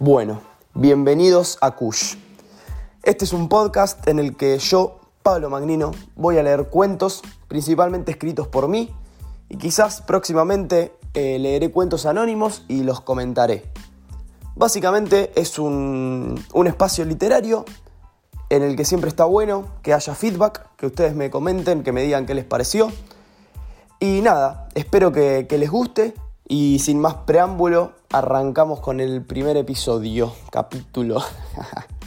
Bueno, bienvenidos a Kush. Este es un podcast en el que yo, Pablo Magnino, voy a leer cuentos, principalmente escritos por mí, y quizás próximamente eh, leeré cuentos anónimos y los comentaré. Básicamente es un, un espacio literario en el que siempre está bueno que haya feedback, que ustedes me comenten, que me digan qué les pareció. Y nada, espero que, que les guste y sin más preámbulo, arrancamos con el primer episodio, capítulo.